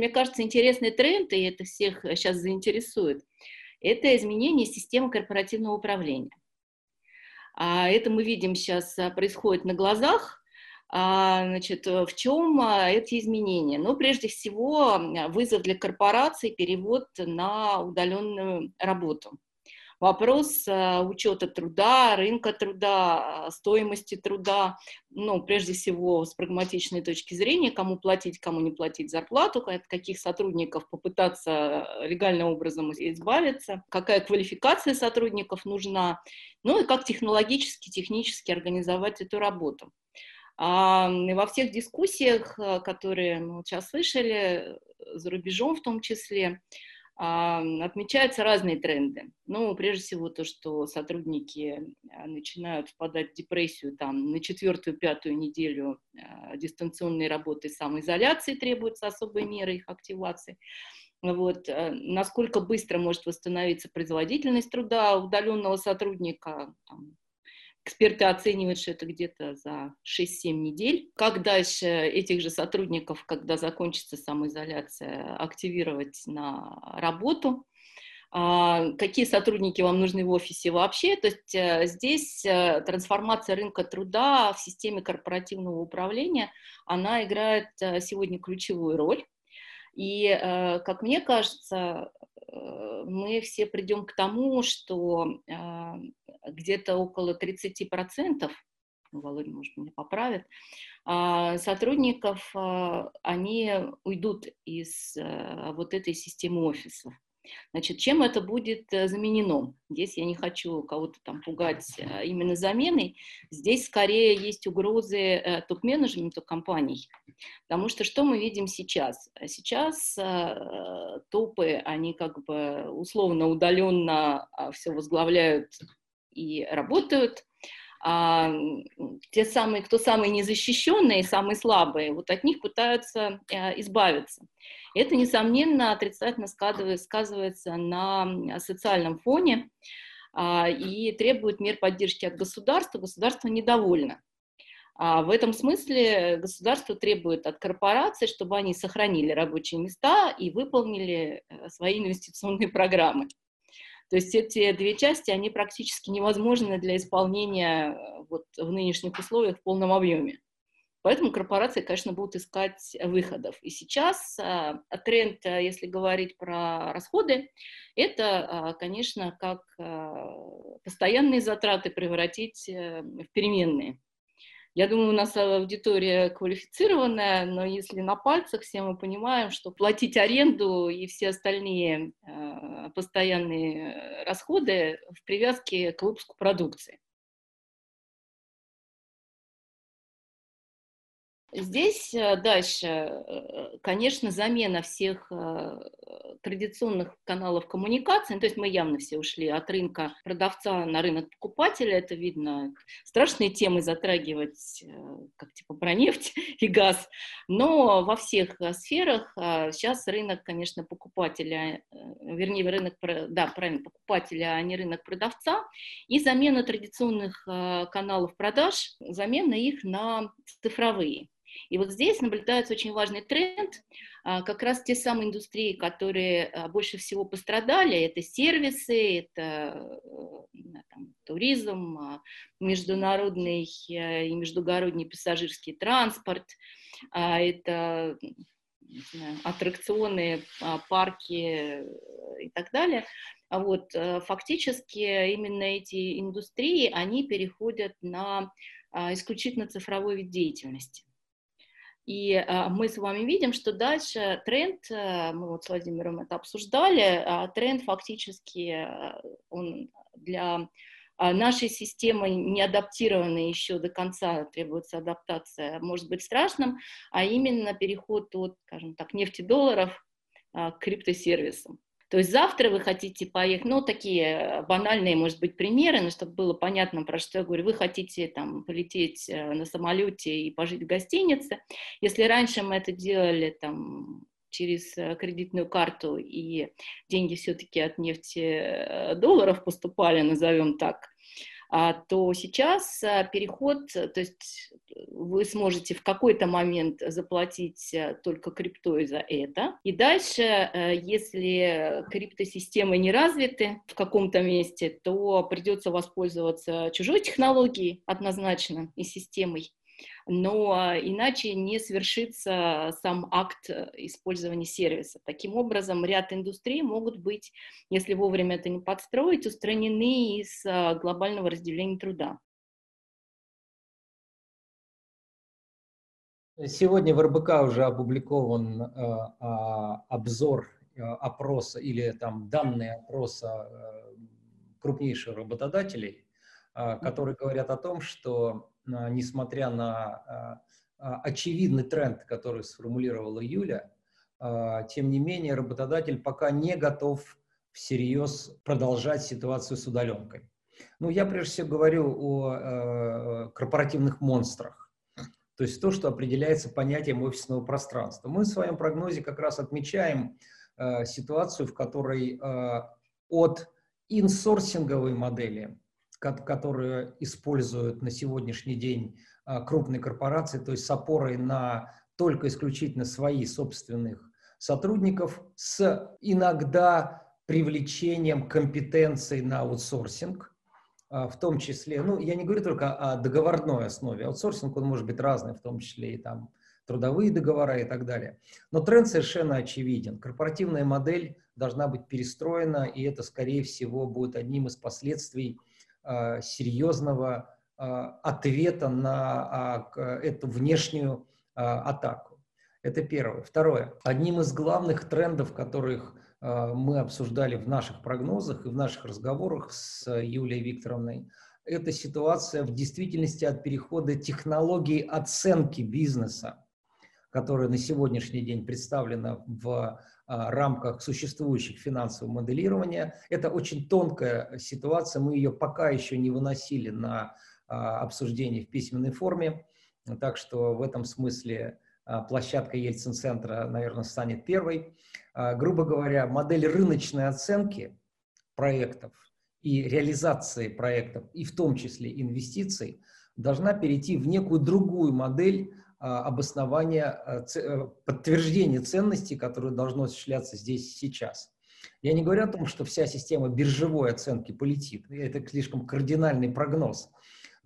Мне кажется, интересный тренд, и это всех сейчас заинтересует, это изменение системы корпоративного управления. А это мы видим сейчас а, происходит на глазах. А, значит, в чем а, эти изменения? Ну, прежде всего, вызов для корпораций, перевод на удаленную работу вопрос э, учета труда, рынка труда, стоимости труда, ну, прежде всего, с прагматичной точки зрения, кому платить, кому не платить зарплату, от каких сотрудников попытаться легальным образом избавиться, какая квалификация сотрудников нужна, ну и как технологически, технически организовать эту работу. А во всех дискуссиях, э, которые мы сейчас слышали, за рубежом в том числе, отмечаются разные тренды. Ну, прежде всего, то, что сотрудники а, начинают впадать в депрессию там, на четвертую, пятую неделю а, дистанционной работы самоизоляции требуются особые меры их активации. Вот. Э, насколько быстро может восстановиться производительность труда удаленного сотрудника, там, Эксперты оценивают, что это где-то за 6-7 недель. Как дальше этих же сотрудников, когда закончится самоизоляция, активировать на работу? А, какие сотрудники вам нужны в офисе вообще? То есть э, здесь э, трансформация рынка труда в системе корпоративного управления, она играет э, сегодня ключевую роль. И, как мне кажется, мы все придем к тому, что где-то около 30%, ну, Володя, может, меня поправит, а, сотрудников, а, они уйдут из э, вот этой системы офисов. Значит, чем это будет э, заменено? Здесь я не хочу кого-то там пугать э, именно заменой. Здесь скорее есть угрозы топ-менеджменту компаний. Потому что что мы видим сейчас? Сейчас топы, они как бы условно удаленно а, все возглавляют и работают. А, те самые, кто самые незащищенные, самые слабые, вот от них пытаются избавиться. Это, несомненно, отрицательно сказывается, на социальном фоне а, и требует мер поддержки от государства. Государство недовольно. А в этом смысле государство требует от корпораций, чтобы они сохранили рабочие места и выполнили э, свои инвестиционные программы. То есть эти две части, они практически невозможны для исполнения э, вот, в нынешних условиях в полном объеме. Поэтому корпорации, конечно, будут искать выходов. И сейчас а, тренд, э, если говорить про расходы, это, а, конечно, как а, постоянные затраты превратить в переменные. Я думаю, у нас аудитория квалифицированная, но если на пальцах все мы понимаем, что платить аренду и все остальные э, постоянные расходы в привязке к выпуску продукции. Здесь э, дальше, э, конечно, замена всех э, традиционных каналов коммуникации, ну, то есть мы явно все ушли от рынка продавца на рынок покупателя, это видно, страшные темы затрагивать, как типа про нефть и газ, но во всех сферах сейчас рынок, конечно, покупателя, вернее, рынок, да, правильно, покупателя, а не рынок продавца, и замена традиционных каналов продаж, замена их на цифровые. И вот здесь наблюдается очень важный тренд, а, как раз те самые индустрии, которые а, больше всего пострадали, это сервисы, это э, там, туризм, а, международный э, и междугородний пассажирский транспорт, это знаю, аттракционы, парки и так далее. Вот, э, фактически именно эти индустрии, они переходят на исключительно цифровой вид деятельности. И а, мы с вами видим, что дальше тренд, а, мы вот с Владимиром это обсуждали, а, тренд фактически а, он для а, нашей системы не адаптированной еще до конца, требуется адаптация, может быть страшным, а именно переход от, скажем так, нефтедолларов к криптосервисам. То есть завтра вы хотите поехать, ну, такие э, банальные, может быть, примеры, но чтобы было понятно, про что я говорю, вы хотите там полететь э, на самолете и пожить в гостинице. Если раньше мы это делали там через э, кредитную карту, и деньги все-таки от нефти долларов поступали, назовем так, то сейчас а, переход, то есть вы сможете в какой-то момент заплатить а, только криптой за это. И дальше, если криптосистемы не развиты в каком-то месте, то придется воспользоваться чужой технологией однозначно и системой но а, иначе не свершится сам акт э, использования сервиса. Таким образом, ряд индустрий могут быть, если вовремя это не подстроить, устранены из а, глобального разделения труда. Сегодня в РБК уже опубликован э, обзор э, опроса или там данные опроса э, крупнейших работодателей, которые говорят о том, что несмотря на а, а, очевидный тренд, который сформулировала Юля, а, тем не менее работодатель пока не готов всерьез продолжать ситуацию с удаленкой. Ну, я прежде всего говорю о корпоративных монстрах, то есть то, что определяется понятием офисного пространства. Мы в своем прогнозе как раз отмечаем ситуацию, в которой от инсорсинговой модели которые используют на сегодняшний день а, крупные корпорации, то есть с опорой на только исключительно свои собственных сотрудников, с иногда привлечением компетенций на аутсорсинг, а, в том числе, ну, я не говорю только о договорной основе, аутсорсинг, он может быть разный, в том числе и там трудовые договора и так далее. Но тренд совершенно очевиден. Корпоративная модель должна быть перестроена, и это, скорее всего, будет одним из последствий серьезного э, ответа на а, эту внешнюю атаку. Это первое. Второе. Одним из главных трендов, которых мы обсуждали в наших прогнозах и в наших разговорах с Юлией Викторовной, это ситуация в действительности от перехода технологии оценки бизнеса, которая на сегодняшний день представлена в а, рамках существующих финансового моделирования. Это очень тонкая ситуация, мы ее пока еще не выносили на а, обсуждение в письменной форме, так что в этом смысле а, площадка Ельцин-центра, наверное, станет первой. Грубо говоря, модель рыночной оценки проектов и реализации проектов, и в том числе инвестиций, должна перейти в некую другую модель а, обоснования, а, э, подтверждения ценностей, которое должно осуществляться здесь сейчас. Я не говорю о том, что вся система биржевой оценки полетит. Это слишком кардинальный прогноз.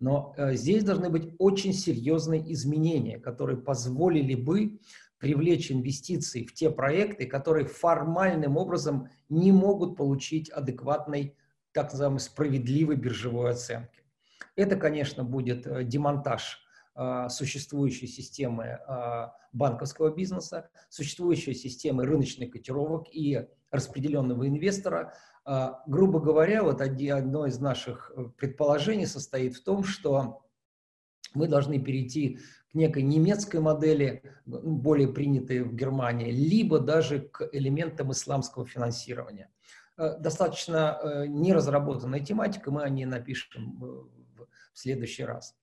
Но э, здесь должны быть очень серьезные изменения, которые позволили бы привлечь инвестиции в те проекты, которые формальным образом не могут получить адекватной, так называемой, справедливой биржевой оценки. Это, конечно, будет э, демонтаж а, существующей системы а, банковского бизнеса, существующей системы рыночных котировок и распределенного инвестора. А, грубо говоря, вот одно из наших э, предположений состоит в том, что мы должны перейти к некой немецкой модели, более принятой в Германии, либо даже к элементам исламского финансирования. Э, достаточно э, неразработанная тематика, мы о ней напишем в следующий раз.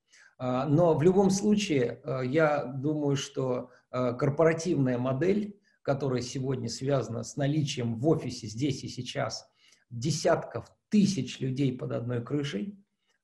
А, но в любом случае, э, я думаю, что э, корпоративная модель, которая сегодня связана с наличием в офисе здесь и сейчас десятков тысяч людей под одной крышей,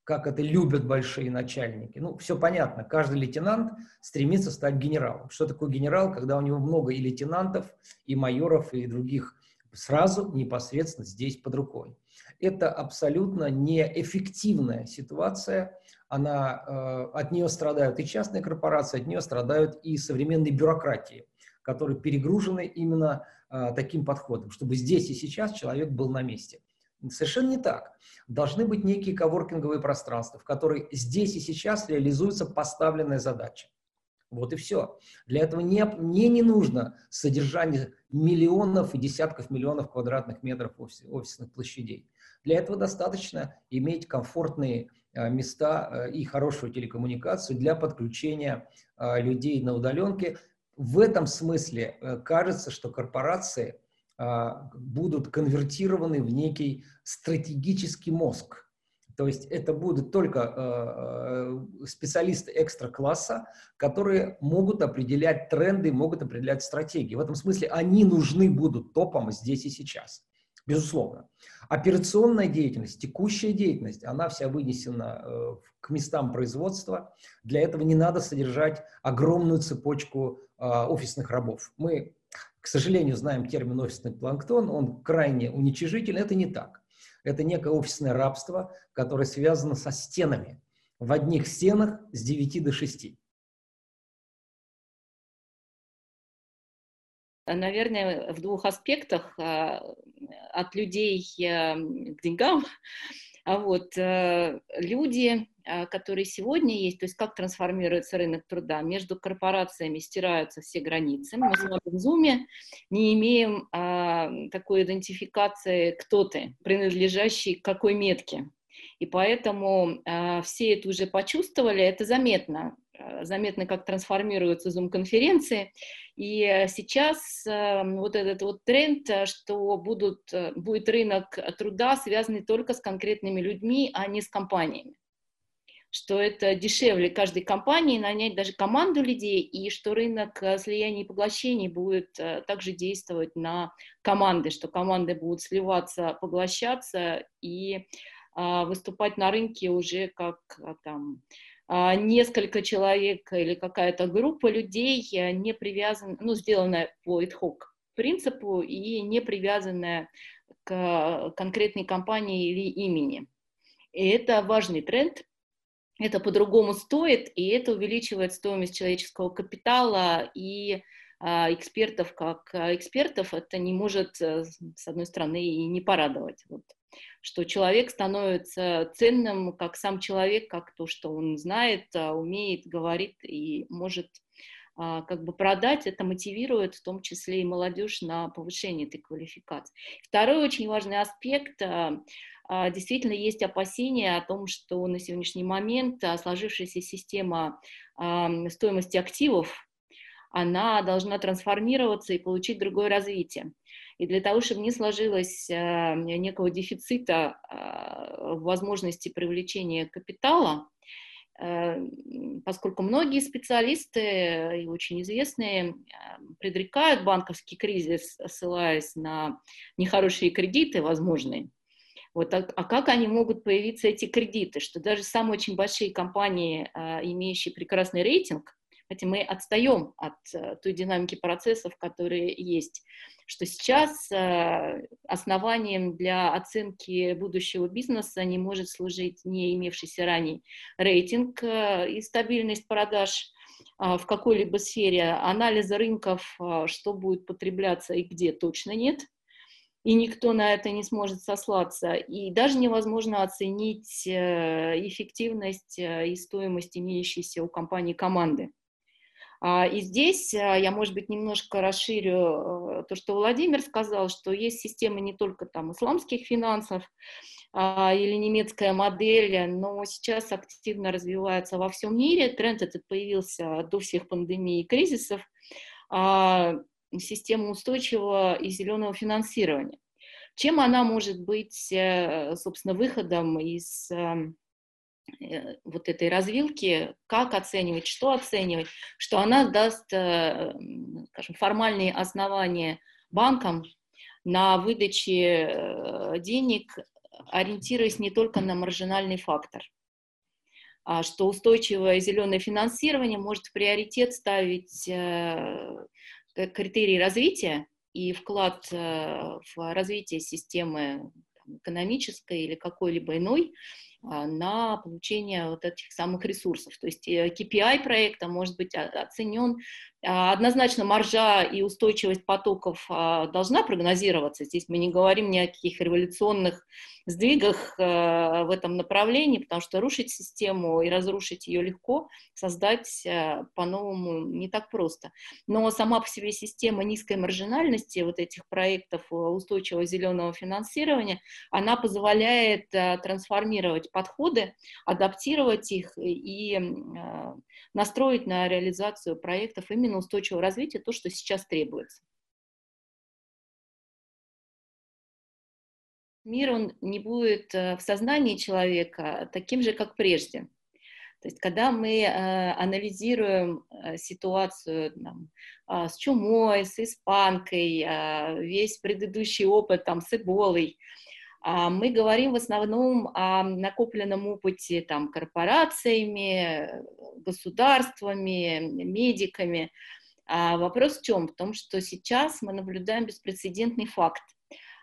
как это любят большие начальники. Ну, все понятно, каждый лейтенант стремится стать генералом. Что такое генерал, когда у него много и лейтенантов, и майоров, и других сразу непосредственно здесь под рукой. Это абсолютно неэффективная ситуация, она, э, от нее страдают и частные корпорации, от нее страдают и современные бюрократии, которые перегружены именно э, таким подходом, чтобы здесь и сейчас человек был на месте. Совершенно не так. Должны быть некие коворкинговые пространства, в которые здесь и сейчас реализуется поставленная задача. Вот и все. Для этого не, мне не нужно содержание миллионов и десятков миллионов квадратных метров офис, офисных площадей. Для этого достаточно иметь комфортные места э, и хорошую телекоммуникацию для подключения э, людей на удаленке. В этом смысле кажется, что корпорации будут конвертированы в некий стратегический мозг. То есть это будут только специалисты экстра-класса, которые могут определять тренды, могут определять стратегии. В этом смысле они нужны будут топом здесь и сейчас. Безусловно. Операционная деятельность, текущая деятельность, она вся вынесена э, к местам производства. Для этого не надо содержать огромную цепочку э, офисных рабов. Мы, к сожалению, знаем термин офисный планктон, он крайне уничижительный. Это не так. Это некое офисное рабство, которое связано со стенами. В одних стенах с 9 до 6. Наверное, в двух аспектах а, от людей э, к деньгам. А вот э, люди, а, которые сегодня есть, то есть как трансформируется рынок труда, между корпорациями стираются все границы. Мы в Zoom не имеем а, такой идентификации, кто ты, принадлежащий к какой метке. И поэтому э, все это уже почувствовали, это заметно. Э, заметно, как трансформируются Zoom-конференции. И э, сейчас э, вот этот вот тренд, что будут, будет рынок труда, связанный только с конкретными людьми, а не с компаниями что это дешевле каждой компании нанять даже команду людей, и что рынок слияния и поглощений будет также действовать на команды, что команды будут сливаться, поглощаться и выступать на рынке уже как там несколько человек или какая-то группа людей э, не привязана, ну, сделанная по ad-hoc принципу и не привязанная к конкретной компании или имени. И это важный тренд, это по-другому стоит, и это увеличивает стоимость человеческого капитала и а, экспертов как а, экспертов, это не может, э, с одной стороны, и не порадовать. Вот что человек становится ценным как сам человек, как то, что он знает, а, умеет, говорит и может а, как бы продать, это мотивирует в том числе и молодежь на повышение этой квалификации. Второй очень важный аспект а, действительно есть опасения о том, что на сегодняшний момент сложившаяся система стоимости активов, она должна трансформироваться и получить другое развитие. И для того, чтобы не сложилось э, некого дефицита э, возможности привлечения капитала, э, поскольку многие специалисты и очень известные предрекают банковский кризис, ссылаясь на нехорошие кредиты возможные, вот, а, а как они могут появиться, эти кредиты? Что даже самые очень большие компании, имеющие прекрасный рейтинг, Хотя мы отстаем от э, той динамики процессов, которые есть. Что сейчас э, основанием для оценки будущего бизнеса не может служить не имевшийся ранее рейтинг э, и стабильность продаж в какой-либо сфере, анализа рынков, что будет потребляться и где точно нет, и никто на это не сможет сослаться. И даже невозможно оценить эффективность и стоимость имеющейся у компании команды. А, и здесь а, я, может быть, немножко расширю э, то, что Владимир сказал, что есть системы не только там исламских финансов а, или немецкая модель, но сейчас активно развивается во всем мире. Тренд этот появился до всех пандемий и кризисов. Система устойчивого и зеленого финансирования. Чем она может быть, э, собственно, выходом из Э, вот этой развилки, как оценивать, что оценивать, что она даст, э, скажем, формальные основания банкам на выдаче э, денег, ориентируясь не только на маржинальный фактор, а что устойчивое зеленое финансирование может в приоритет ставить критерии развития и вклад в развитие системы экономической или какой-либо иной, на получение вот этих самых ресурсов. То есть KPI э, проекта может быть оценен а, однозначно маржа и устойчивость потоков а, должна прогнозироваться. Здесь мы не говорим ни о каких революционных сдвигах э, в этом направлении, потому что рушить систему и разрушить ее легко, создать э, по-новому не так просто. Но сама по себе система низкой маржинальности вот этих проектов устойчивого зеленого финансирования, она позволяет трансформировать подходы, адаптировать их и настроить на реализацию проектов именно именно устойчивого развития, то, что сейчас требуется. Мир, он не будет э, в сознании человека таким же, как прежде. То есть, когда мы э, анализируем э, ситуацию там, э, с чумой, с испанкой, э, весь предыдущий опыт там, с эболой, мы говорим в основном о накопленном опыте там, корпорациями, государствами, медиками. А вопрос в чем? В том, что сейчас мы наблюдаем беспрецедентный факт.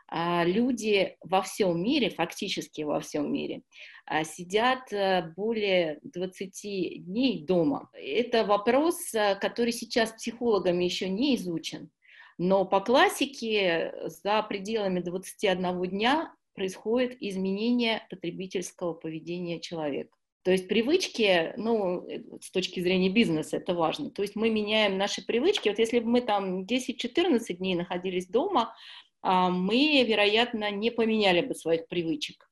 А, люди во всем мире, фактически во всем мире, а, сидят э, более 20 дней дома. Это вопрос, э, который сейчас психологами еще не изучен, но по классике за пределами 21 дня происходит изменение потребительского поведения человека. То есть привычки, ну, э, с точки зрения бизнеса это важно. То есть мы меняем наши привычки. Вот если бы мы там 10-14 дней находились дома, а, мы, вероятно, не поменяли бы своих привычек.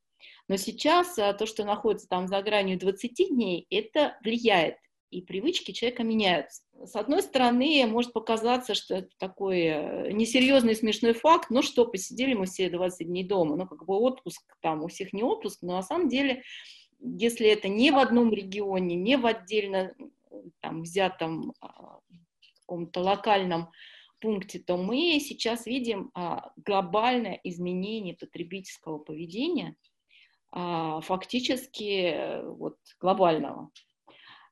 Но сейчас а, то, что находится там за гранью 20 дней, это влияет, и привычки человека меняются. С одной стороны, может показаться, что это такой э, несерьезный смешной факт, ну что, посидели мы все 20 дней дома, ну как бы отпуск, там у всех не отпуск, но на самом деле, если это не в одном регионе, не в отдельно там, взятом а, каком-то локальном пункте, то мы сейчас видим глобальное изменение потребительского поведения – а, фактически э, вот, глобального.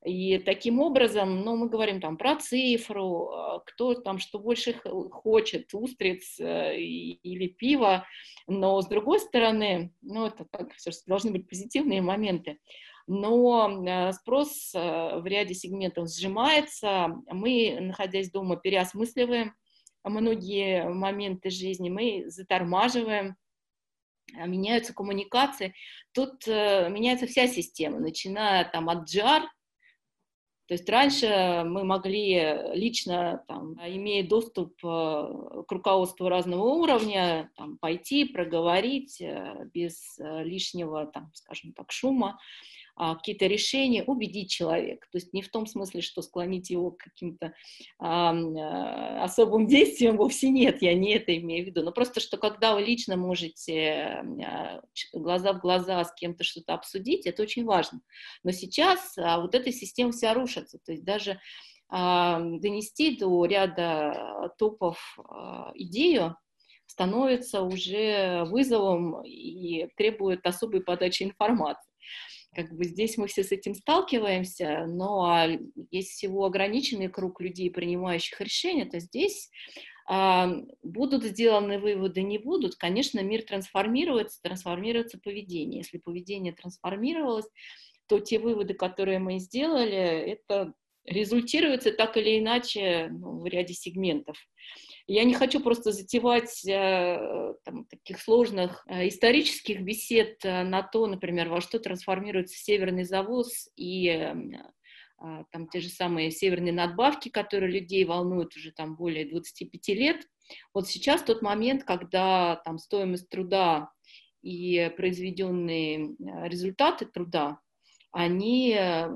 И таким образом, ну, мы говорим там про цифру, а, кто там что больше хочет, устриц э, или пиво, но с другой стороны, ну, это так, должны быть позитивные моменты, но э, спрос в ряде сегментов сжимается, мы, находясь дома, переосмысливаем многие моменты жизни, мы затормаживаем, меняются коммуникации. Тут э, меняется вся система, начиная там от GR, то есть раньше мы могли лично, там, имея доступ э, к руководству разного уровня, там, пойти, проговорить э, без э, лишнего, там, скажем так, шума, какие-то решения, убедить человека. То есть не в том смысле, что склонить его к каким-то а, а, особым действиям вовсе нет, я не это имею в виду. Но просто, что когда вы лично можете а, глаза в глаза с кем-то что-то обсудить, это очень важно. Но сейчас а, вот эта система вся рушится. То есть даже а, донести до ряда топов а, идею, становится уже вызовом и требует особой подачи информации как бы здесь мы все с этим сталкиваемся, но а, есть всего ограниченный круг людей, принимающих решения, то здесь а, будут сделаны выводы, не будут, конечно, мир трансформируется, трансформируется поведение. Если поведение трансформировалось, то те выводы, которые мы сделали, это результируется так или иначе ну, в ряде сегментов. Я не хочу просто затевать э, там, таких сложных э, исторических бесед э, на то, например, во что трансформируется северный завоз и а, там те же самые северные надбавки, которые людей волнуют уже там более 25 лет. Вот сейчас тот момент, когда там стоимость труда и произведенные результаты труда они э,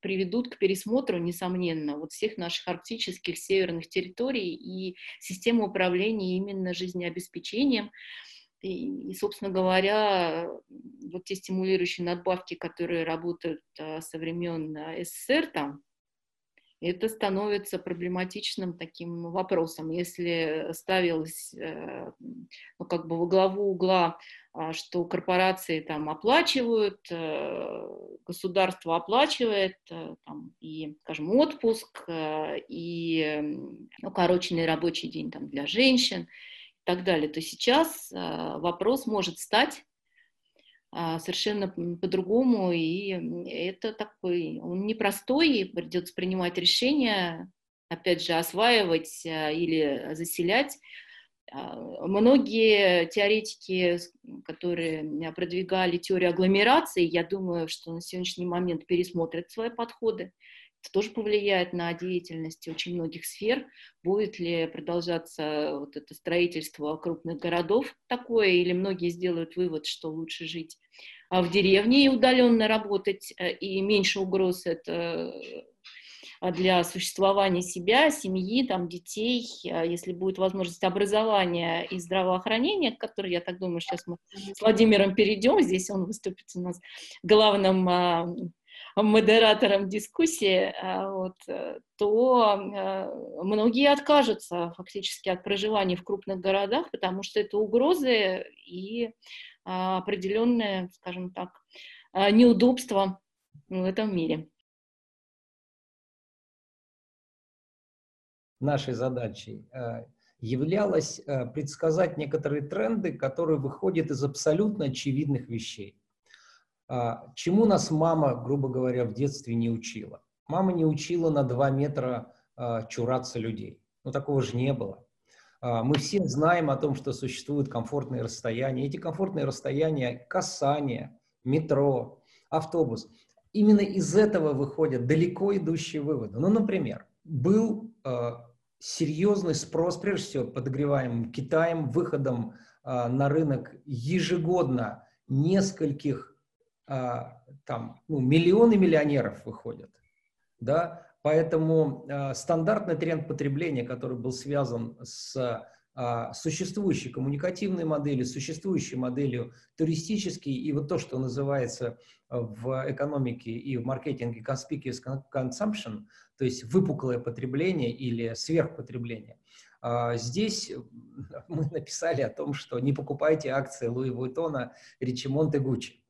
приведут к пересмотру, несомненно, вот всех наших арктических северных территорий и системы управления именно жизнеобеспечением. И, и, собственно говоря, вот те стимулирующие надбавки, которые работают а, со времен а, СССР, там, это становится проблематичным таким вопросом. Если ставилось э, ну, как бы во главу угла, а, что корпорации там оплачивают, э, государство оплачивает э, там, и, скажем, отпуск, и ну, короченный рабочий день там, для женщин и так далее, то сейчас вопрос может стать совершенно по-другому, и это такой, он непростой, и придется принимать решения, опять же, осваивать а, или заселять. А, многие теоретики, которые продвигали теорию агломерации, я думаю, что на сегодняшний момент пересмотрят свои подходы это тоже повлияет на деятельность очень многих сфер. Будет ли продолжаться вот это строительство крупных городов такое, или многие сделают вывод, что лучше жить а в деревне и удаленно работать, э, и меньше угроз это э, для существования себя, семьи, там, детей, а если будет возможность образования и здравоохранения, к я так думаю, сейчас мы с Владимиром перейдем, здесь он выступит у нас главным а, модератором дискуссии, а, вот, э, то многие откажутся фактически от проживания в крупных городах, потому что это угрозы и определенное, скажем так, неудобство в этом мире. Нашей задачей являлось э, предсказать некоторые тренды, которые выходят из абсолютно очевидных вещей. А, чему нас мама, грубо говоря, в детстве не учила? Мама не учила на 2 метра а, чураться людей. Ну, такого же не было. А, мы все знаем о том, что существуют комфортные расстояния. Эти комфортные расстояния, касание, метро, автобус. Именно из этого выходят далеко идущие выводы. Ну, например, был серьезный спрос, прежде всего, подогреваемым Китаем, выходом на рынок ежегодно нескольких, а, там, ну, миллионы миллионеров выходят, да, поэтому а, стандартный тренд потребления, который был связан с а, существующей коммуникативной моделью, существующей моделью туристической и вот то, что называется в экономике и в маркетинге conspicuous consumption, то есть выпуклое потребление или сверхпотребление. А, здесь мы написали о том, что не покупайте акции Луи Вуиттона, Ричимонт и Гуччи.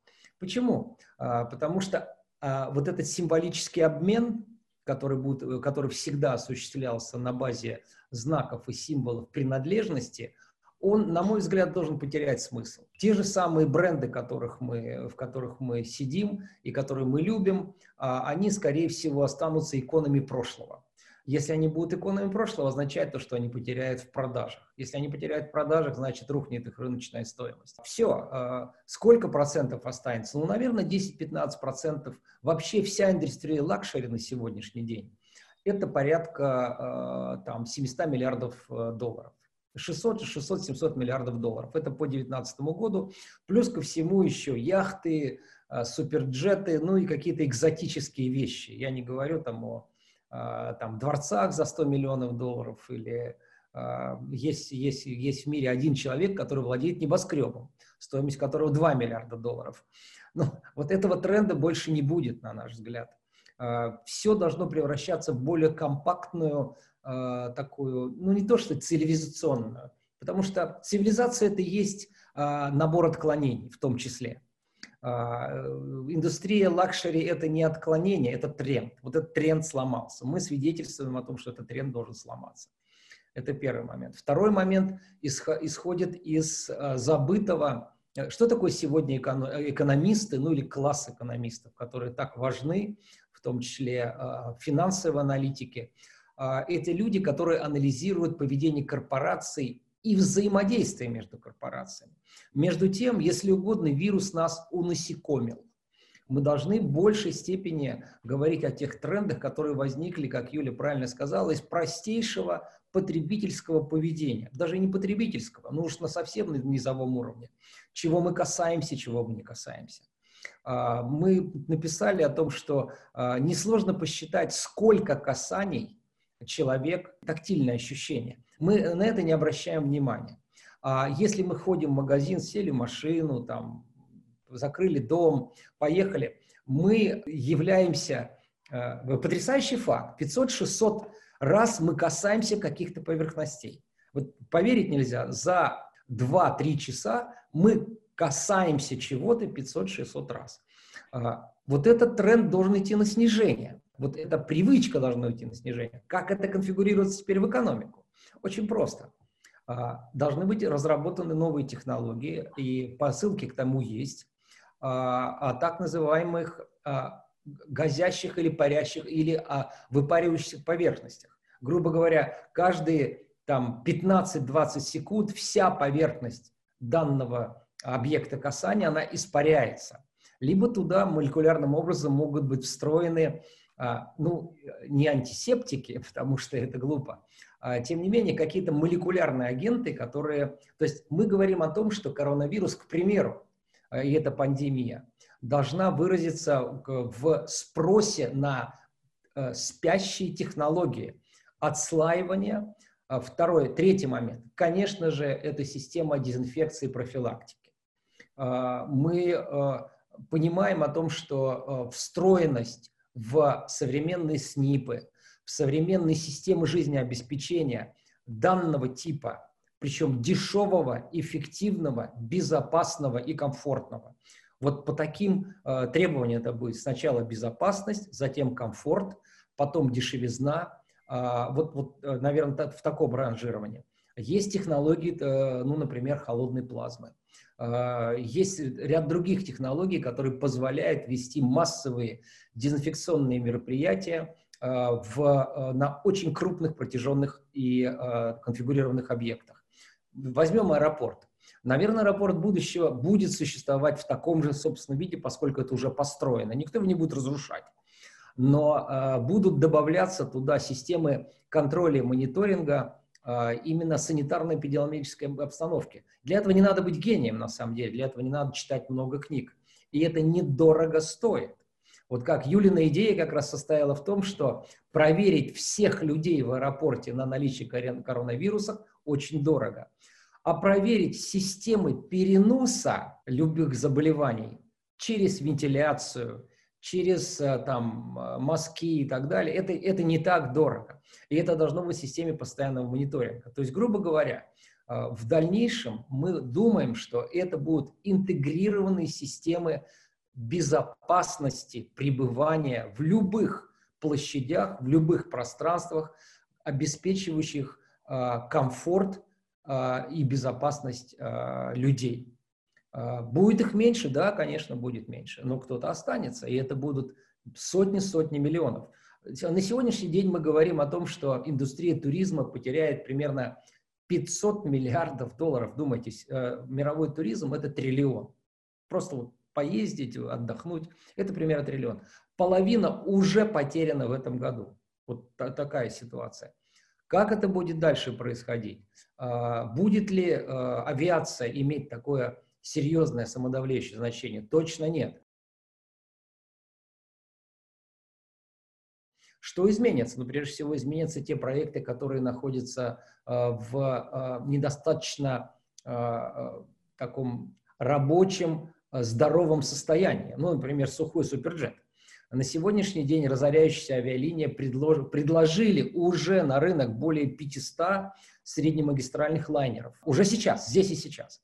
Почему? А, потому что вот этот символический обмен, который, будет, который всегда осуществлялся на базе знаков и символов принадлежности, он, на мой взгляд, должен потерять смысл. Те же самые бренды, которых мы, в которых мы сидим и которые мы любим, а, они, скорее всего, останутся иконами прошлого. Если они будут иконами прошлого, означает то, что они потеряют в продажах. Если они потеряют в продажах, значит рухнет их рыночная стоимость. Все. А, сколько процентов останется? Ну, наверное, 10-15 процентов. Вообще вся индустрия luxury на сегодняшний день это порядка а, там, 700 миллиардов э, долларов. 600, 600, 700 миллиардов долларов. Это по 2019 году. Плюс ко всему еще яхты, а, суперджеты, ну и какие-то экзотические вещи. Я не говорю там о а, там, дворцах за 100 миллионов долларов или есть, есть, есть в мире один человек, который владеет небоскребом, стоимость которого 2 миллиарда долларов. Но вот этого тренда больше не будет, на наш взгляд. А, все должно превращаться в более компактную а, такую, ну не то что цивилизационную, потому что цивилизация это и есть а, набор отклонений в том числе. Индустрия luxury – это не отклонение, это тренд. Вот этот тренд сломался. Мы свидетельствуем о том, что этот тренд должен сломаться. Это первый момент. Второй момент исходит из забытого, что такое сегодня экономисты, ну или класс экономистов, которые так важны том числе а, финансовой аналитики. А, это люди, которые анализируют поведение корпораций и взаимодействие между корпорациями. Между тем, если угодно, вирус нас унасекомил. Мы должны в большей степени говорить о тех трендах, которые возникли, как Юля правильно сказала, из простейшего потребительского поведения. Даже не потребительского, но уж на совсем низовом уровне. Чего мы касаемся, чего мы не касаемся. А, мы написали о том, что а, несложно посчитать, сколько касаний человек, тактильное ощущение. Мы на это не обращаем внимания. А если мы ходим в магазин, сели в машину, там, закрыли дом, поехали, мы являемся, э, потрясающий факт, 500-600 раз мы касаемся каких-то поверхностей. Вот поверить нельзя, за 2-3 часа мы касаемся чего-то 500-600 раз. А, вот этот тренд должен идти на снижение. Вот эта привычка должна идти на снижение. Как это конфигурируется теперь в экономику? Очень просто. А, должны быть разработаны новые технологии, и посылки к тому есть, а, о так называемых газящих или парящих или выпаривающихся поверхностях. Грубо говоря, каждые там 15-20 секунд вся поверхность данного объекта касания, она испаряется. Либо туда молекулярным образом могут быть встроены, а, ну, не антисептики, потому что это глупо, а, тем не менее, какие-то молекулярные агенты, которые... То есть мы говорим о том, что коронавирус, к примеру, а, и эта пандемия, должна выразиться в спросе на э, спящие технологии, отслаивания. Второй, третий момент. Конечно же, это система дезинфекции и профилактики. А, мы а, понимаем о том, что встроенность в современные СНИПы, в современные системы жизнеобеспечения данного типа, причем дешевого, эффективного, безопасного и комфортного. Вот по таким э, требованиям это будет сначала безопасность, затем комфорт, потом дешевизна, э, вот, вот, э, наверное, в таком ранжировании. Есть технологии, э, ну, например, холодной плазмы. А, есть ряд других технологий, которые позволяют вести массовые дезинфекционные мероприятия а, в, а, на очень крупных протяженных и конфигурированных объектах. Возьмем аэропорт. Наверное, аэропорт будущего будет существовать в таком же, собственном виде, поскольку это уже построено. Никто его не будет разрушать. Но будут добавляться туда системы контроля и мониторинга, именно санитарно-эпидемиологической обстановки. Для этого не надо быть гением, на самом деле, для этого не надо читать много книг. И это недорого стоит. Вот как Юлина идея как раз состояла в том, что проверить всех людей в аэропорте на наличие коронавируса очень дорого. А проверить системы переноса любых заболеваний через вентиляцию, через э, там, э, мазки и так далее, это, это не так дорого. И это должно быть в системе постоянного мониторинга. То есть, грубо говоря, э, в дальнейшем мы думаем, что это будут интегрированные системы безопасности пребывания в любых площадях, в любых пространствах, обеспечивающих комфорт и безопасность людей. А, будет их меньше? Да, конечно, будет меньше, но кто-то останется, и это будут сотни-сотни миллионов. На сегодняшний день мы говорим о том, что индустрия туризма потеряет примерно 500 миллиардов долларов. Думайте, э, мировой туризм – это триллион. Просто вот поездить, отдохнуть – это примерно триллион. Половина уже потеряна в этом году. Вот такая ситуация. Как это будет дальше происходить? А, будет ли э, авиация иметь такое серьезное самодавляющее значение? Точно нет. Что изменится? Ну, прежде всего, изменятся те проекты, которые находятся э, в э, недостаточно э, таком рабочем, здоровом состоянии. Ну, например, сухой суперджет. На сегодняшний день разоряющиеся авиалинии предлож, предложили уже на рынок более 500 среднемагистральных лайнеров. Уже сейчас, здесь и сейчас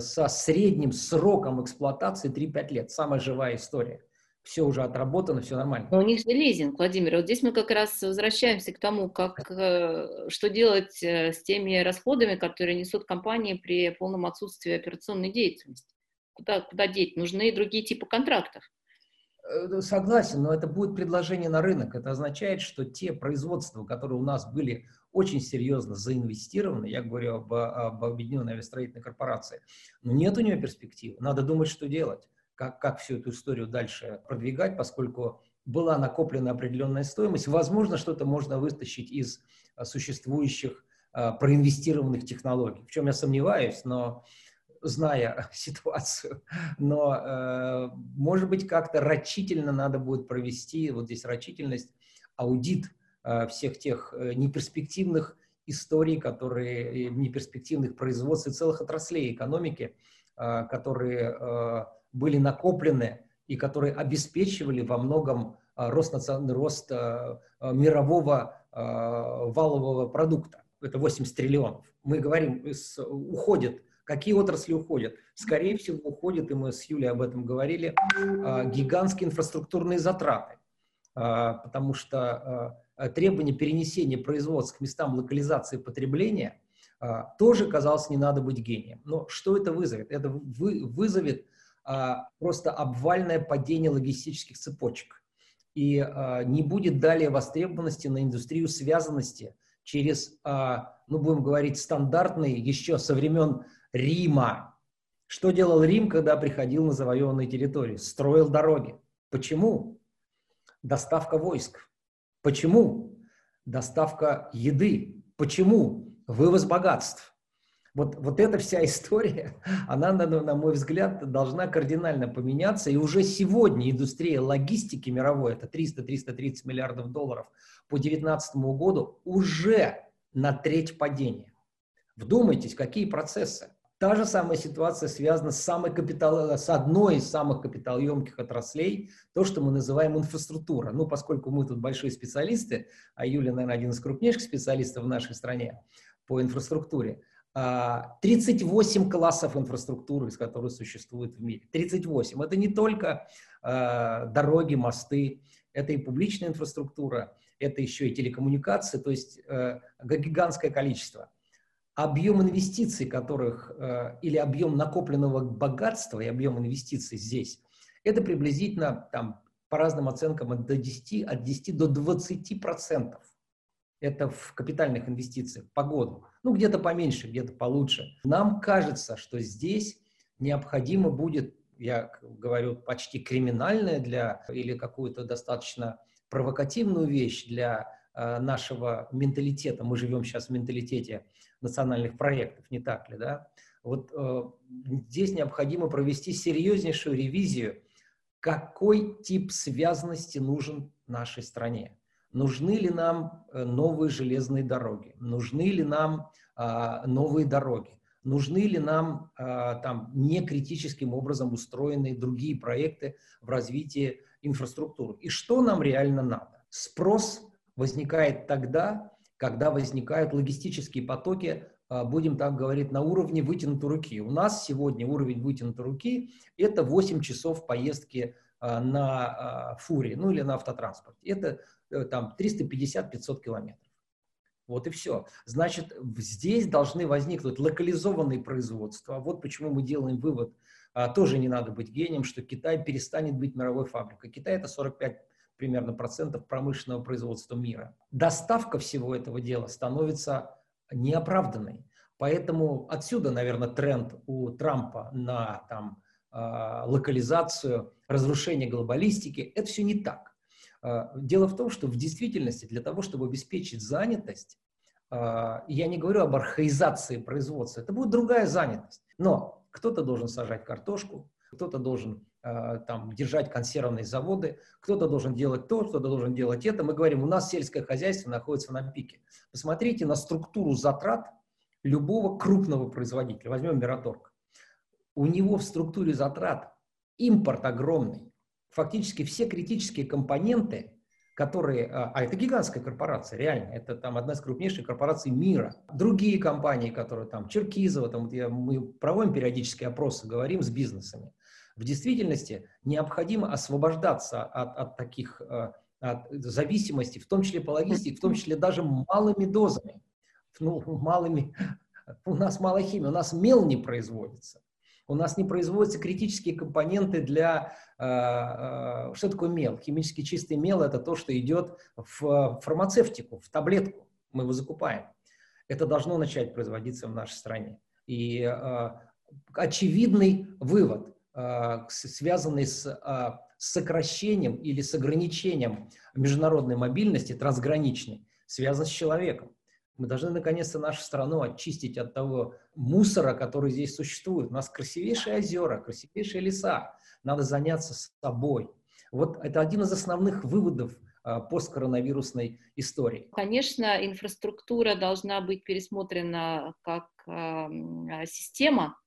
со средним сроком эксплуатации 3-5 лет. Самая живая история. Все уже отработано, все нормально. Но у них же лизинг, Владимир. Вот здесь мы как раз возвращаемся к тому, как, э, что делать э, с теми расходами, которые несут компании при полном отсутствии операционной деятельности. Куда, куда деть? Нужны другие типы контрактов. Э, согласен, но это будет предложение на рынок. Это означает, что те производства, которые у нас были очень серьезно заинвестированы, я говорю об, об Объединенной авиастроительной корпорации, но нет у нее перспективы. Надо думать, что делать, как, как всю эту историю дальше продвигать, поскольку была накоплена определенная стоимость. Возможно, что-то можно вытащить из существующих а, проинвестированных технологий, в чем я сомневаюсь, но зная ситуацию, но, э, может быть, как-то рачительно надо будет провести, вот здесь рачительность, аудит всех тех э, неперспективных историй, которые, неперспективных производств и целых отраслей экономики, э, которые э, были накоплены и которые обеспечивали во многом э, рост, рост э, э, мирового э, валового продукта. Это 80 триллионов. Мы говорим, уходит Какие отрасли уходят? Скорее всего, уходят, и мы с Юлей об этом говорили, гигантские инфраструктурные затраты, потому что требование перенесения производств к местам локализации потребления тоже, казалось, не надо быть гением. Но что это вызовет? Это вызовет просто обвальное падение логистических цепочек. И не будет далее востребованности на индустрию связанности через, ну, будем говорить, стандартные еще со времен Рима. Что делал Рим, когда приходил на завоеванные территории? Строил дороги. Почему? Доставка войск. Почему? Доставка еды. Почему? Вывоз богатств. Вот, вот эта вся история, она, на, на мой взгляд, должна кардинально поменяться. И уже сегодня индустрия логистики мировой, это 300-330 миллиардов долларов по 2019 году, уже на треть падения. Вдумайтесь, какие процессы Та же самая ситуация связана с, самой капитал, с одной из самых капиталоемких отраслей, то, что мы называем инфраструктура. Ну, поскольку мы тут большие специалисты, а Юля, наверное, один из крупнейших специалистов в нашей стране по инфраструктуре, 38 а, классов инфраструктуры, из которых существует в мире. 38. Это не только э, дороги, мосты, это и публичная инфраструктура, это еще и телекоммуникации, то есть э, гигантское количество объем инвестиций, которых, э, или объем накопленного богатства и объем инвестиций здесь, это приблизительно там, по разным оценкам от, до 10, от 10 до 20 процентов. Это в капитальных инвестициях по году. Ну, где-то поменьше, где-то получше. Нам кажется, что здесь необходимо будет, я говорю, почти криминальное для, или какую-то достаточно провокативную вещь для э, нашего менталитета. Мы живем сейчас в менталитете национальных проектов, не так ли, да? Вот э, здесь необходимо провести серьезнейшую ревизию, какой тип связанности нужен нашей стране. Нужны ли нам э, новые железные дороги? Нужны ли нам э, новые дороги? Нужны ли нам э, там не критическим образом устроенные другие проекты в развитии инфраструктуры? И что нам реально надо? Спрос возникает тогда, когда возникают логистические потоки, а, будем так говорить, на уровне вытянутой руки. У нас сегодня уровень вытянутой руки – это 8 часов поездки а, на а, фуре, ну или на автотранспорте. Это э, там 350-500 километров. Вот и все. Значит, здесь должны возникнуть локализованные производства. Вот почему мы делаем вывод, тоже не надо быть гением, что Китай перестанет быть мировой фабрикой. Китай это 45 примерно процентов промышленного производства мира. Доставка всего этого дела становится неоправданной. Поэтому отсюда, наверное, тренд у Трампа на там, э, локализацию, разрушение глобалистики. Это все не так. Э, дело в том, что в действительности для того, чтобы обеспечить занятость, э, я не говорю об архаизации производства, это будет другая занятость. Но кто-то должен сажать картошку, кто-то должен там, держать консервные заводы, кто-то должен делать то, кто-то должен делать это. Мы говорим, у нас сельское хозяйство находится на пике. Посмотрите на структуру затрат любого крупного производителя. Возьмем Мираторг. У него в структуре затрат импорт огромный. Фактически все критические компоненты, которые... А, а это гигантская корпорация, реально. Это там одна из крупнейших корпораций мира. Другие компании, которые там, Черкизова, там, мы проводим периодические опросы, говорим с бизнесами в действительности необходимо освобождаться от, от таких э, от зависимостей, в том числе по логистике, в том числе даже малыми дозами. Ну, малыми, у нас мало химии, у нас мел не производится. У нас не производятся критические компоненты для... Э, э, что такое мел? Химически чистый мел – это то, что идет в фармацевтику, в таблетку. Мы его закупаем. Это должно начать производиться в нашей стране. И очевидный вывод. А, связанный с а, сокращением или с ограничением международной мобильности, трансграничной, связан с человеком. Мы должны наконец-то нашу страну очистить от того мусора, который здесь существует. У нас красивейшие озера, красивейшие леса. Надо заняться собой. Вот это один из основных выводов а, посткоронавирусной истории. Конечно, инфраструктура должна быть пересмотрена как система.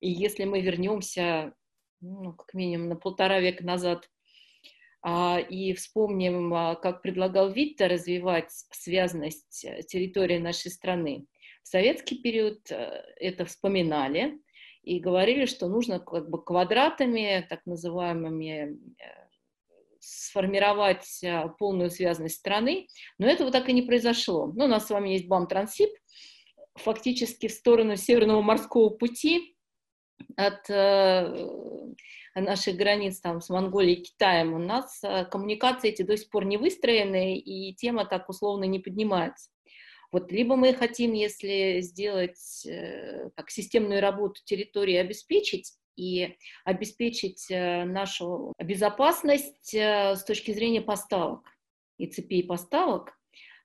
И если мы вернемся ну, как минимум на полтора века назад, а, и вспомним, а, как предлагал Витте развивать связность э, территории нашей страны. В советский период э, это вспоминали и говорили, что нужно как бы квадратами, так называемыми, э, сформировать полную связанность страны, но этого так и не произошло. Ну, у нас с вами есть БАМ-Трансип, фактически в сторону Северного морского пути от э, наших границ там, с Монголией Китаем, у нас э, коммуникации эти до сих пор не выстроены, и тема так условно не поднимается. Вот либо мы хотим, если сделать э, как системную работу территории, обеспечить и обеспечить нашу безопасность с точки зрения поставок и цепей поставок,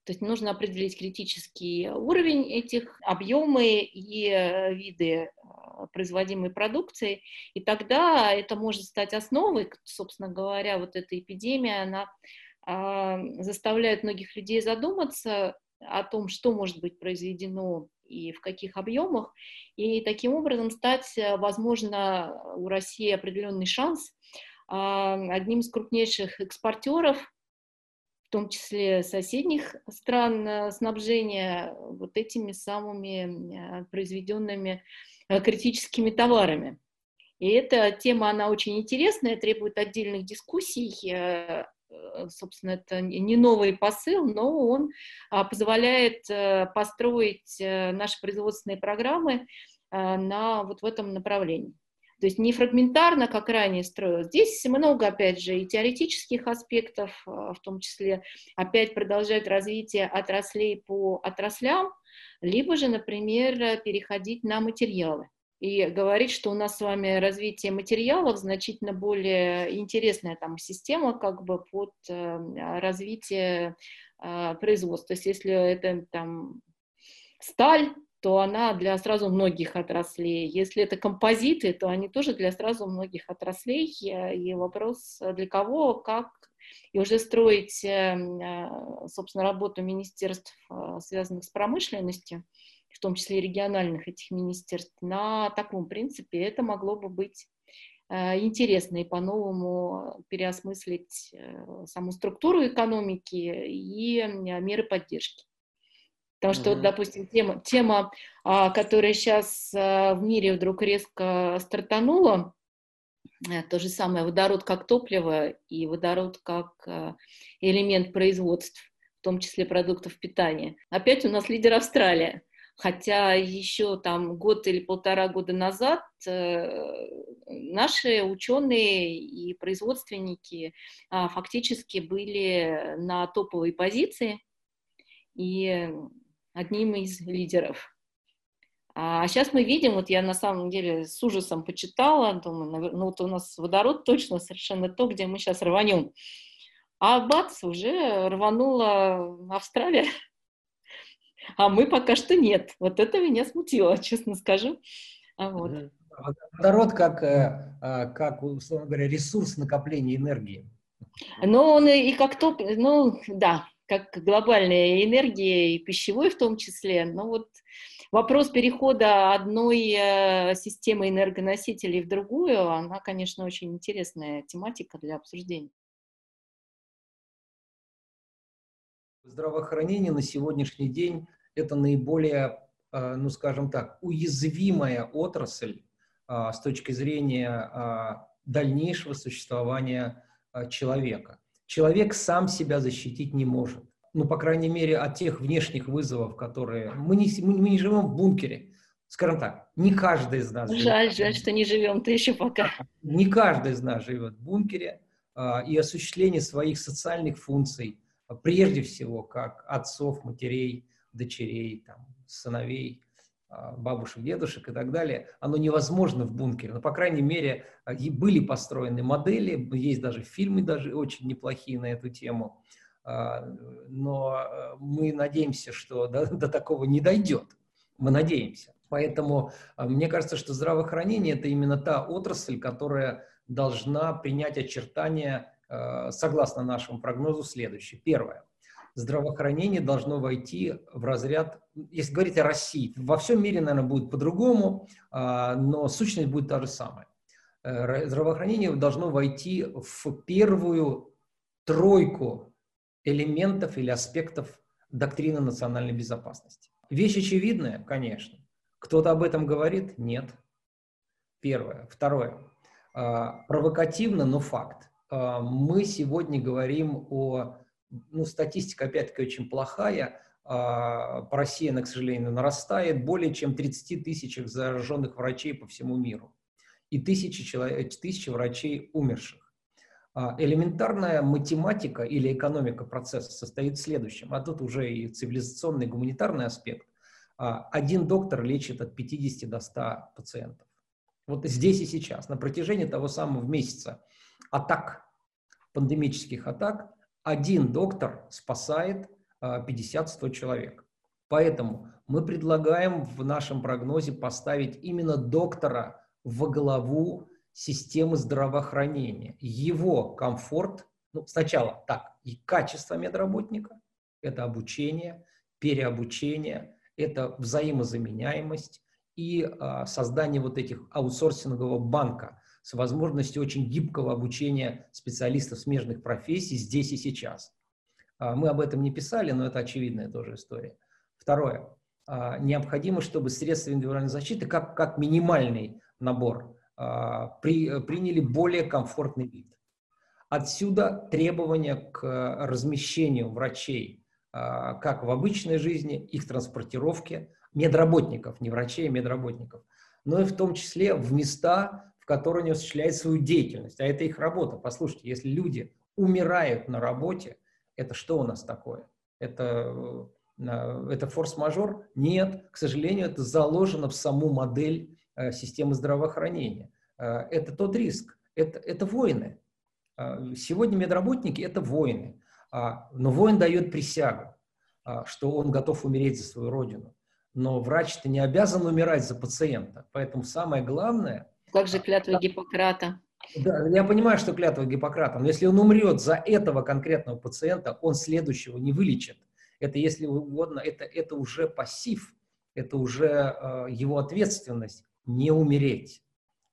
то есть нужно определить критический уровень этих, объемы и виды производимой продукции, и тогда это может стать основой, собственно говоря, вот эта эпидемия, она э, заставляет многих людей задуматься, о том, что может быть произведено и в каких объемах, и таким образом стать, возможно, у России определенный шанс а, одним из крупнейших экспортеров, в том числе соседних стран э, снабжения, вот этими самыми э, произведенными э, критическими товарами. И эта тема, она очень интересная, требует отдельных дискуссий. Собственно, это не новый посыл, но он а, позволяет построить наши производственные программы на вот в этом направлении. То есть не фрагментарно, как ранее строилось. Здесь много, опять же, и теоретических аспектов, а, в том числе опять продолжать развитие отраслей по отраслям, либо же, например, переходить на материалы и говорить, что у нас с вами развитие материалов значительно более интересная там система как бы под э, развитие э, производства. То есть если это там сталь, то она для сразу многих отраслей. Если это композиты, то они тоже для сразу многих отраслей. И вопрос, для кого, как, и уже строить, эм, э, собственно, работу министерств, э, связанных с промышленностью, в том числе и региональных этих министерств, на таком принципе, это могло бы быть э, интересно и по-новому переосмыслить саму структуру экономики и меры поддержки. Потому что, mm-hmm. допустим, тема, тема а, которая сейчас а, в мире вдруг резко стартанула, э, то же самое водород как топливо и водород как а, элемент производств, в том числе продуктов питания. Опять у нас лидер Австралия. Хотя еще там год или полтора года назад э, наши ученые и производственники э, фактически были на топовой позиции. И одним из лидеров. А сейчас мы видим, вот я на самом деле с ужасом почитала, думаю, ну вот у нас водород точно совершенно то, где мы сейчас рванем. А бац, уже рванула Австралия, а мы пока что нет. Вот это меня смутило, честно скажу. А вот. Водород как, э, а, как, условно говоря, ресурс накопления энергии. Ну, он и как топ, ну, да, как глобальная энергия и пищевой в том числе. Но вот вопрос перехода одной э, системы энергоносителей в другую, она, конечно, очень интересная тематика для обсуждения. Здравоохранение на сегодняшний день это наиболее, э, ну скажем так, уязвимая отрасль э, с точки зрения дальнейшего существования человека человек сам себя защитить не может. Ну, по крайней мере, от тех внешних вызовов, которые... Мы не, мы, мы не живем в бункере. Скажем так, не каждый из нас... Жаль, живет. жаль, что не живем, ты еще пока. Не каждый из нас живет в бункере. А, и осуществление своих социальных функций, а, прежде всего, как отцов, матерей, дочерей, там, сыновей, бабушек, дедушек и так далее, оно невозможно в бункере. Но, по крайней мере, а, были построены модели, есть даже фильмы даже очень неплохие на эту тему. А, но мы надеемся, что до, до такого не дойдет. Мы надеемся. Поэтому мне кажется, что здравоохранение – это именно та отрасль, которая должна принять очертания, согласно нашему прогнозу, следующее. Первое здравоохранение должно войти в разряд, если говорить о России, во всем мире, наверное, будет по-другому, а, но сущность будет та же самая. Э, здравоохранение должно войти в первую тройку элементов или аспектов доктрины национальной безопасности. Вещь очевидная, конечно. Кто-то об этом говорит? Нет. Первое. Второе. А, провокативно, но факт. А, мы сегодня говорим о ну, статистика, опять-таки, очень плохая. А, по России она, к сожалению, нарастает. Более чем 30 тысяч зараженных врачей по всему миру. И тысячи, человек, тысячи врачей умерших. А, элементарная математика или экономика процесса состоит в следующем. А тут уже и цивилизационный, гуманитарный аспект. А, один доктор лечит от 50 до 100 пациентов. Вот здесь и сейчас, на протяжении того самого месяца атак, пандемических атак, один доктор спасает 50-100 а, человек. Поэтому мы предлагаем в нашем прогнозе поставить именно доктора во главу системы здравоохранения. Его комфорт, ну, сначала так, и качество медработника, это обучение, переобучение, это взаимозаменяемость и а, создание вот этих аутсорсингового банка с возможностью очень гибкого обучения специалистов смежных профессий здесь и сейчас. А, мы об этом не писали, но это очевидная тоже история. Второе. А, необходимо, чтобы средства индивидуальной защиты, как, как минимальный набор, а, при, приняли более комфортный вид. Отсюда требования к размещению врачей как в обычной жизни, их транспортировке, медработников, не врачей, а медработников, но и в том числе в места, в которые они осуществляют свою деятельность. А это их работа. Послушайте, если люди умирают на работе, это что у нас такое? Это, э, это форс-мажор? Нет, к сожалению, это заложено в саму модель э, системы здравоохранения. Э, это тот риск, это, это войны. Сегодня медработники – это воины. А, но воин дает присягу, а, что он готов умереть за свою родину. Но врач-то не обязан умирать за пациента. Поэтому самое главное... Как же клятва Гиппократа? Да, я понимаю, что клятва Гиппократа, но если он умрет за этого конкретного пациента, он следующего не вылечит. Это, если угодно, это, это уже пассив, это уже э, его ответственность не умереть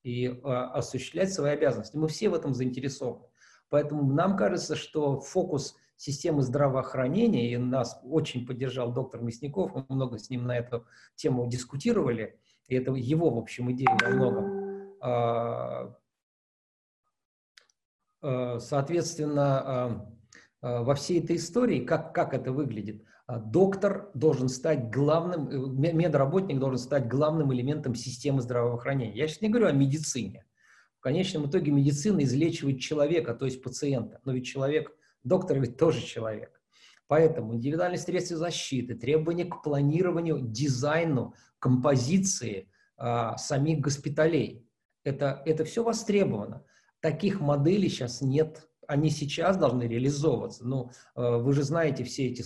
и э, осуществлять свои обязанности. Мы все в этом заинтересованы. Поэтому нам кажется, что фокус системы здравоохранения, и нас очень поддержал доктор Мясников, мы много с ним на эту тему дискутировали, и это его, в общем, идея во многом. А, а, соответственно, а, во всей этой истории, как, как это выглядит, доктор должен стать главным, э, медработник должен стать главным элементом системы здравоохранения. Я сейчас не говорю о медицине. В конечном итоге медицина излечивает человека, то есть пациента. Но ведь человек Доктор ведь тоже человек. Поэтому индивидуальные средства защиты, требования к планированию, дизайну, композиции а, самих госпиталей. Это, это все востребовано. Таких моделей сейчас нет. Они сейчас должны реализовываться. Ну, а, вы же знаете все эти,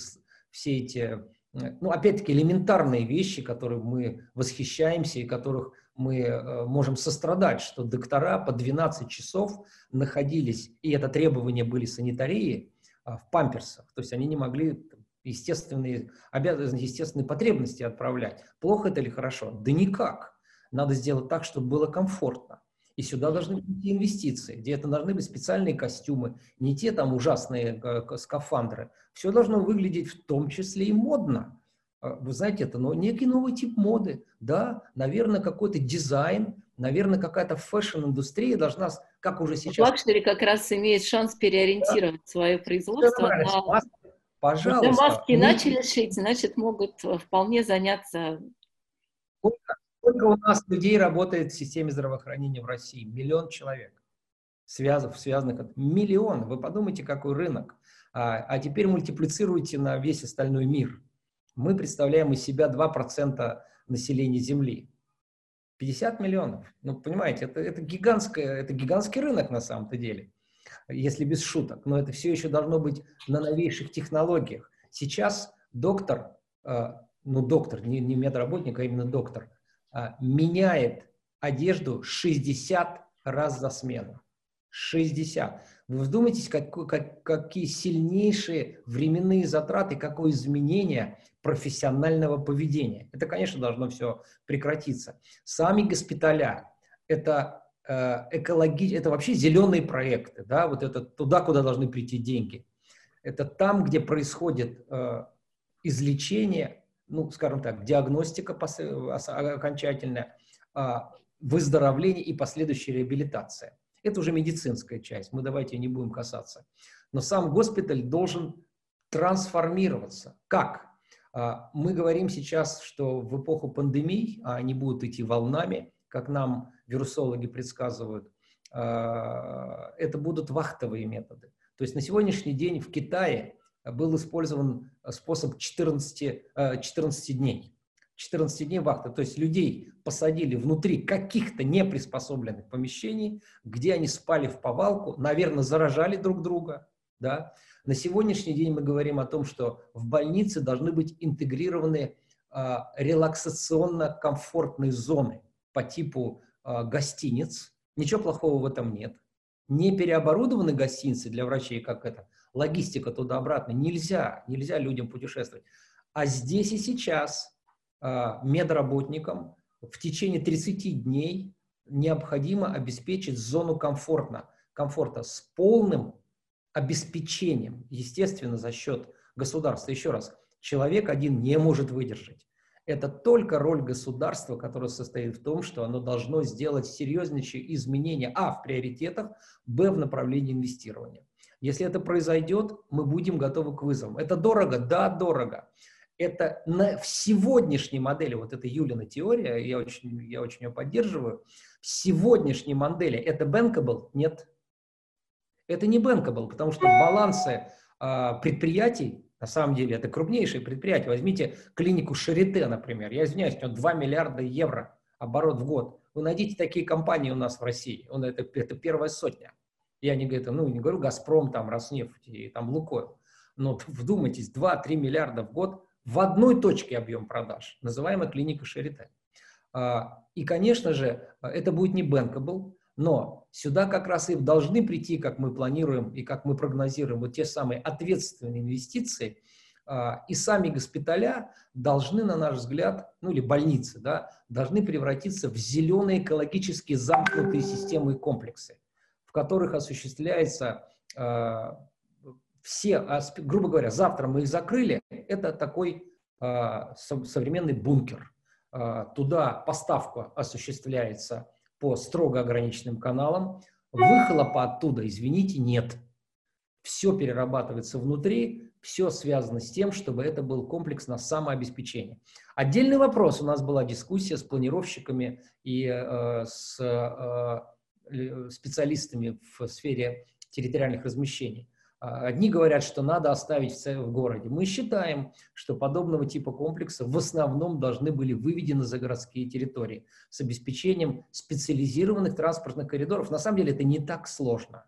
все эти ну, опять-таки, элементарные вещи, которые мы восхищаемся и которых мы э, можем сострадать, что доктора по 12 часов находились, и это требования были санитарии, а, в памперсах. То есть они не могли естественные обязанности, естественные потребности отправлять. Плохо это или хорошо? Да никак. Надо сделать так, чтобы было комфортно. И сюда должны быть инвестиции, где это должны быть специальные костюмы, не те там ужасные э, скафандры. Все должно выглядеть в том числе и модно. А, вы знаете, это но некий новый тип моды. Да, наверное, какой-то дизайн, наверное, какая-то fashion-индустрия должна, как уже сейчас... Luxury как раз имеет шанс переориентировать да. свое производство на... Маски, пожалуйста. Если маски мы... начали шить, значит, могут э, вполне заняться... Сколько, у нас людей работает в системе здравоохранения в России? Миллион человек. Связанных, связанных... Миллион. Вы подумайте, какой рынок. А, а теперь мультиплицируйте на весь остальной мир. Мы представляем из себя 2% населения Земли. 50 миллионов. Ну, понимаете, это, это, гигантское, это гигантский рынок на самом-то деле, если без шуток. Но это все еще должно быть на новейших технологиях. Сейчас доктор, э, ну, доктор, не, не медработник, а именно доктор, меняет одежду 60 раз за смену. 60. Вы вдумайтесь, как, как, какие сильнейшие временные затраты, какое изменение профессионального поведения. Это, конечно, должно все прекратиться. Сами госпиталя – это э, экологи... это вообще зеленые проекты, да, вот это туда, куда должны прийти деньги. Это там, где происходит э, излечение, ну, скажем так, диагностика окончательная, э, выздоровление и последующая реабилитация. Это уже медицинская часть, мы давайте не будем касаться. Но сам госпиталь должен трансформироваться. Как? А, мы говорим сейчас, что в эпоху пандемий, а они будут идти волнами, как нам вирусологи предсказывают, а, это будут вахтовые методы. То есть на сегодняшний день в Китае был использован способ 14, 14 дней. 14 дней вахты. То есть людей посадили внутри каких-то неприспособленных помещений, где они спали в повалку, наверное, заражали друг друга. Да? На сегодняшний день мы говорим о том, что в больнице должны быть интегрированы а, релаксационно-комфортные зоны по типу а, гостиниц. Ничего плохого в этом нет. Не переоборудованы гостиницы для врачей, как это, логистика туда-обратно. Нельзя, нельзя людям путешествовать. А здесь и сейчас а, медработникам в течение 30 дней необходимо обеспечить зону комфортно, комфорта с полным обеспечением, естественно, за счет государства. Еще раз, человек один не может выдержать. Это только роль государства, которая состоит в том, что оно должно сделать серьезнейшие изменения, а, в приоритетах, б, в направлении инвестирования. Если это произойдет, мы будем готовы к вызовам. Это дорого? Да, дорого. Это на, в сегодняшней модели, вот эта Юлина теория, я очень, я очень ее поддерживаю, в сегодняшней модели это bankable? Нет. Это не bankable, потому что балансы э, предприятий, на самом деле, это крупнейшие предприятия. Возьмите клинику Шарите, например. Я извиняюсь, у него 2 миллиарда евро оборот в год. Вы найдите такие компании у нас в России. Это, это первая сотня. Я не, говорю, ну, не говорю «Газпром», там, «Роснефть» и там «Лукойл». Но вдумайтесь, 2-3 миллиарда в год в одной точке объем продаж, называемая клиника Шарите. А, и, конечно же, это будет не bankable, но сюда как раз и должны прийти, как мы планируем и как мы прогнозируем, вот те самые ответственные инвестиции, а, и сами госпиталя должны, на наш взгляд, ну или больницы, да, должны превратиться в зеленые экологически замкнутые системы и комплексы в которых осуществляется э, все, грубо говоря, завтра мы их закрыли, это такой э, современный бункер. Э, туда поставка осуществляется по строго ограниченным каналам, выхлопа оттуда, извините, нет. Все перерабатывается внутри, все связано с тем, чтобы это был комплекс на самообеспечение. Отдельный вопрос. У нас была дискуссия с планировщиками и э, с э, специалистами в сфере территориальных размещений. А, одни говорят, что надо оставить в городе. Мы считаем, что подобного типа комплексы в основном должны были выведены за городские территории с обеспечением специализированных транспортных коридоров. На самом деле это не так сложно.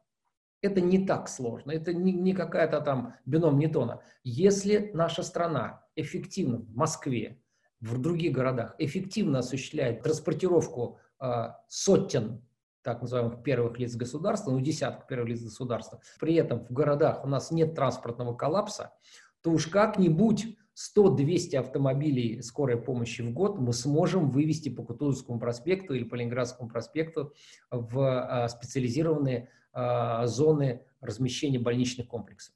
Это не так сложно. Это не, не какая-то там бином Ньютона. Если наша страна эффективно в Москве, в других городах эффективно осуществляет транспортировку э, сотен так называемых первых лиц государства, ну, десяток первых лиц государства, при этом в городах у нас нет транспортного коллапса, то уж как-нибудь 100-200 автомобилей скорой помощи в год мы сможем вывести по Кутузовскому проспекту или по Ленинградскому проспекту в а, специализированные а, зоны размещения больничных комплексов.